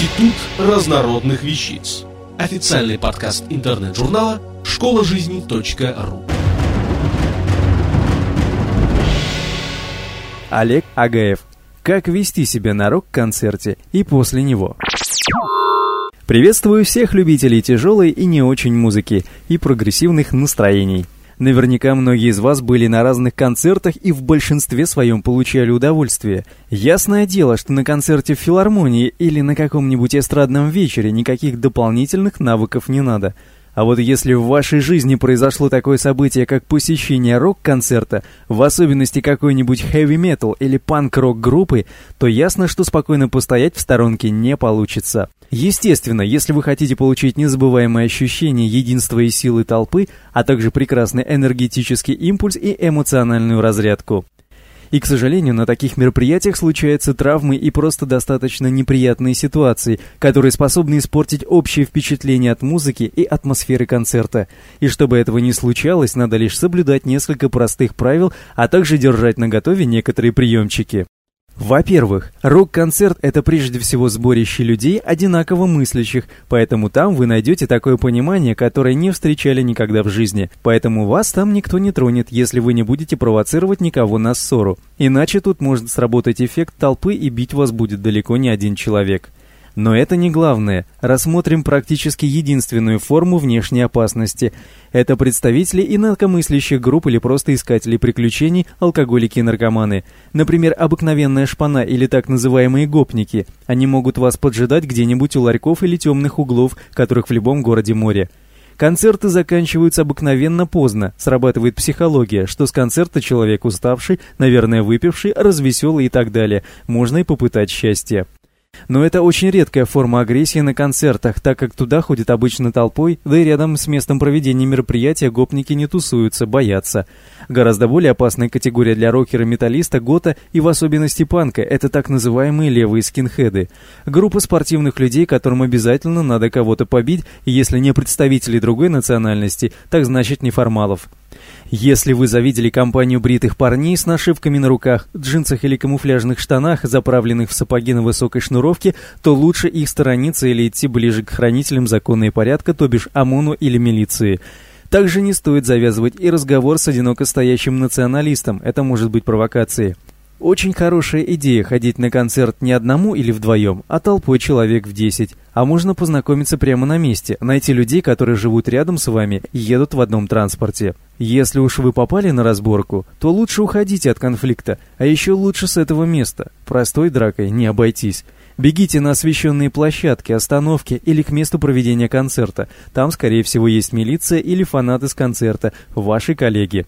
Институт разнородных вещиц. Официальный подкаст интернет-журнала школа жизни .ру. Олег Агаев. Как вести себя на рок-концерте и после него. Приветствую всех любителей тяжелой и не очень музыки и прогрессивных настроений. Наверняка многие из вас были на разных концертах и в большинстве своем получали удовольствие. Ясное дело, что на концерте в филармонии или на каком-нибудь эстрадном вечере никаких дополнительных навыков не надо – а вот если в вашей жизни произошло такое событие, как посещение рок-концерта, в особенности какой-нибудь хэви-метал или панк-рок группы, то ясно, что спокойно постоять в сторонке не получится. Естественно, если вы хотите получить незабываемое ощущение единства и силы толпы, а также прекрасный энергетический импульс и эмоциональную разрядку. И, к сожалению, на таких мероприятиях случаются травмы и просто достаточно неприятные ситуации, которые способны испортить общее впечатление от музыки и атмосферы концерта. И чтобы этого не случалось, надо лишь соблюдать несколько простых правил, а также держать наготове некоторые приемчики. Во-первых, рок-концерт — это прежде всего сборище людей, одинаково мыслящих, поэтому там вы найдете такое понимание, которое не встречали никогда в жизни. Поэтому вас там никто не тронет, если вы не будете провоцировать никого на ссору. Иначе тут может сработать эффект толпы и бить вас будет далеко не один человек. Но это не главное. Рассмотрим практически единственную форму внешней опасности. Это представители инакомыслящих групп или просто искатели приключений, алкоголики и наркоманы. Например, обыкновенная шпана или так называемые гопники. Они могут вас поджидать где-нибудь у ларьков или темных углов, которых в любом городе море. Концерты заканчиваются обыкновенно поздно, срабатывает психология, что с концерта человек уставший, наверное, выпивший, развеселый и так далее. Можно и попытать счастье. Но это очень редкая форма агрессии на концертах, так как туда ходят обычно толпой, да и рядом с местом проведения мероприятия гопники не тусуются, боятся. Гораздо более опасная категория для рокера-металлиста, гота и в особенности панка – это так называемые левые скинхеды. Группа спортивных людей, которым обязательно надо кого-то побить, и если не представителей другой национальности, так значит неформалов. Если вы завидели компанию бритых парней с нашивками на руках, джинсах или камуфляжных штанах, заправленных в сапоги на высокой шнуровке, то лучше их сторониться или идти ближе к хранителям закона и порядка, то бишь ОМОНу или милиции. Также не стоит завязывать и разговор с одиноко стоящим националистом, это может быть провокацией. Очень хорошая идея ходить на концерт не одному или вдвоем, а толпой человек в 10. А можно познакомиться прямо на месте, найти людей, которые живут рядом с вами и едут в одном транспорте. Если уж вы попали на разборку, то лучше уходите от конфликта, а еще лучше с этого места. Простой дракой не обойтись. Бегите на освещенные площадки, остановки или к месту проведения концерта. Там, скорее всего, есть милиция или фанаты с концерта, ваши коллеги.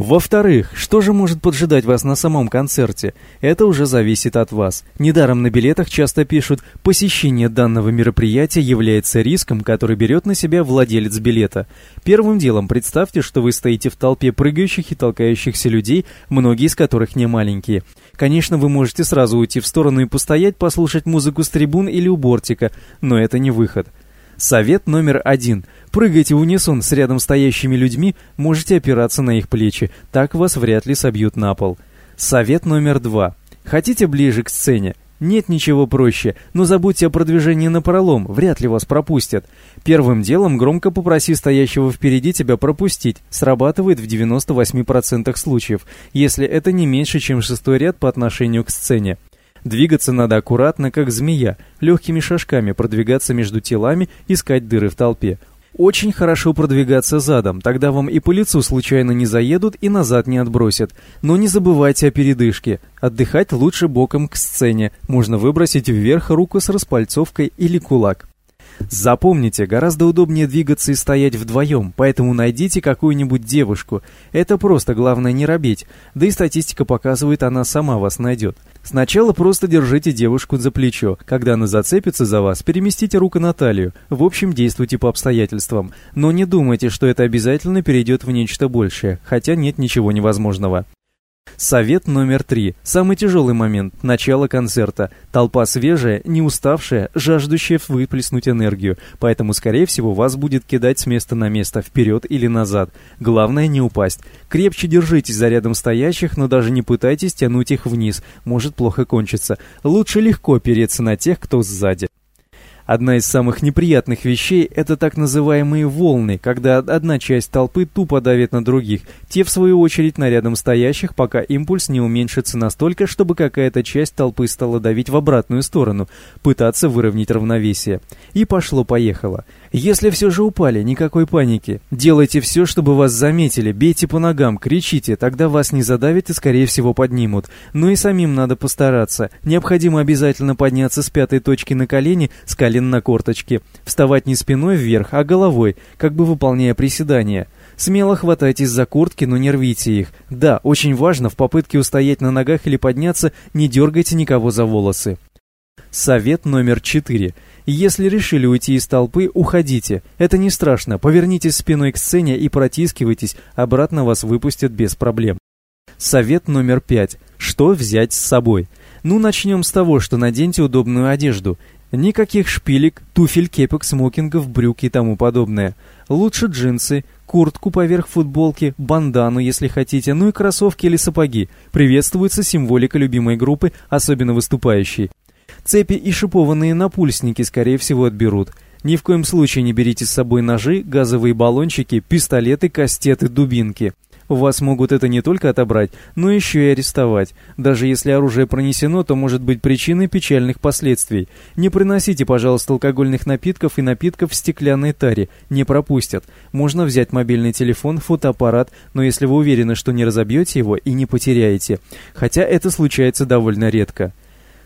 Во-вторых, что же может поджидать вас на самом концерте? Это уже зависит от вас. Недаром на билетах часто пишут «посещение данного мероприятия является риском, который берет на себя владелец билета». Первым делом представьте, что вы стоите в толпе прыгающих и толкающихся людей, многие из которых не маленькие. Конечно, вы можете сразу уйти в сторону и постоять, послушать музыку с трибун или у бортика, но это не выход. Совет номер один. Прыгайте в унисон с рядом стоящими людьми, можете опираться на их плечи, так вас вряд ли собьют на пол. Совет номер два. Хотите ближе к сцене? Нет ничего проще, но забудьте о продвижении на пролом, вряд ли вас пропустят. Первым делом громко попроси стоящего впереди тебя пропустить, срабатывает в 98% случаев, если это не меньше, чем шестой ряд по отношению к сцене. Двигаться надо аккуратно, как змея, легкими шажками продвигаться между телами, искать дыры в толпе. Очень хорошо продвигаться задом, тогда вам и по лицу случайно не заедут и назад не отбросят. Но не забывайте о передышке. Отдыхать лучше боком к сцене. Можно выбросить вверх руку с распальцовкой или кулак. Запомните, гораздо удобнее двигаться и стоять вдвоем, поэтому найдите какую-нибудь девушку. Это просто, главное не робить, да и статистика показывает, она сама вас найдет. Сначала просто держите девушку за плечо. Когда она зацепится за вас, переместите руку на талию. В общем, действуйте по обстоятельствам. Но не думайте, что это обязательно перейдет в нечто большее, хотя нет ничего невозможного. Совет номер три. Самый тяжелый момент. Начало концерта. Толпа свежая, не уставшая, жаждущая выплеснуть энергию. Поэтому, скорее всего, вас будет кидать с места на место, вперед или назад. Главное не упасть. Крепче держитесь за рядом стоящих, но даже не пытайтесь тянуть их вниз. Может плохо кончиться. Лучше легко опереться на тех, кто сзади. Одна из самых неприятных вещей – это так называемые волны, когда одна часть толпы тупо давит на других, те в свою очередь на рядом стоящих, пока импульс не уменьшится настолько, чтобы какая-то часть толпы стала давить в обратную сторону, пытаться выровнять равновесие. И пошло-поехало. Если все же упали, никакой паники. Делайте все, чтобы вас заметили, бейте по ногам, кричите, тогда вас не задавят и скорее всего поднимут. Но и самим надо постараться. Необходимо обязательно подняться с пятой точки на колени, с колен на корточки. Вставать не спиной вверх, а головой, как бы выполняя приседания. Смело хватайтесь за куртки, но не рвите их. Да, очень важно в попытке устоять на ногах или подняться, не дергайте никого за волосы. Совет номер четыре. Если решили уйти из толпы, уходите. Это не страшно. Повернитесь спиной к сцене и протискивайтесь, обратно вас выпустят без проблем. Совет номер пять. Что взять с собой? Ну, начнем с того, что наденьте удобную одежду. Никаких шпилек, туфель, кепок, смокингов, брюк и тому подобное. Лучше джинсы, куртку поверх футболки, бандану, если хотите, ну и кроссовки или сапоги. Приветствуется символика любимой группы, особенно выступающей. Цепи и шипованные напульсники, скорее всего, отберут. Ни в коем случае не берите с собой ножи, газовые баллончики, пистолеты, кастеты, дубинки. У вас могут это не только отобрать, но еще и арестовать. Даже если оружие пронесено, то может быть причиной печальных последствий. Не приносите, пожалуйста, алкогольных напитков и напитков в стеклянной таре. Не пропустят. Можно взять мобильный телефон, фотоаппарат, но если вы уверены, что не разобьете его и не потеряете. Хотя это случается довольно редко.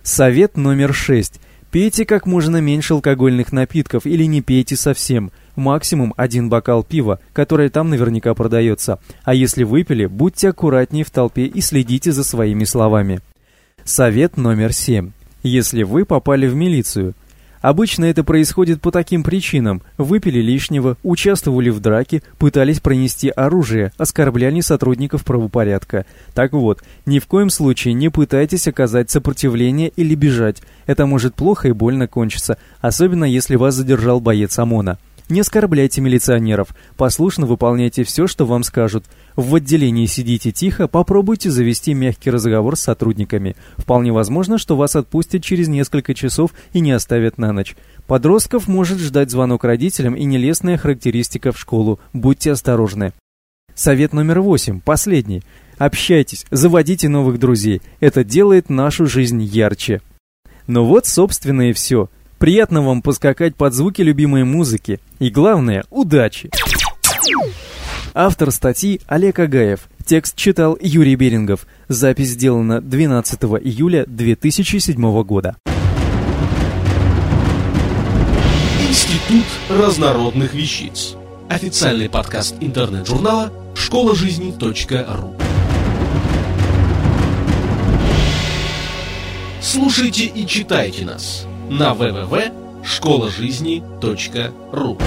Совет номер шесть. Пейте как можно меньше алкогольных напитков или не пейте совсем. Максимум один бокал пива, которое там наверняка продается. А если выпили, будьте аккуратнее в толпе и следите за своими словами. Совет номер семь. Если вы попали в милицию, Обычно это происходит по таким причинам. Выпили лишнего, участвовали в драке, пытались пронести оружие, оскорбляли сотрудников правопорядка. Так вот, ни в коем случае не пытайтесь оказать сопротивление или бежать. Это может плохо и больно кончиться, особенно если вас задержал боец ОМОНа. Не оскорбляйте милиционеров, послушно выполняйте все, что вам скажут. В отделении сидите тихо, попробуйте завести мягкий разговор с сотрудниками. Вполне возможно, что вас отпустят через несколько часов и не оставят на ночь. Подростков может ждать звонок родителям и нелестная характеристика в школу. Будьте осторожны. Совет номер восемь, последний. Общайтесь, заводите новых друзей. Это делает нашу жизнь ярче. Ну вот, собственно, и все. Приятно вам поскакать под звуки любимой музыки. И главное, удачи! Автор статьи Олег Агаев. Текст читал Юрий Берингов. Запись сделана 12 июля 2007 года. Институт разнородных вещиц. Официальный подкаст интернет-журнала школа жизни .ру. Слушайте и читайте нас на www.школажизни.ру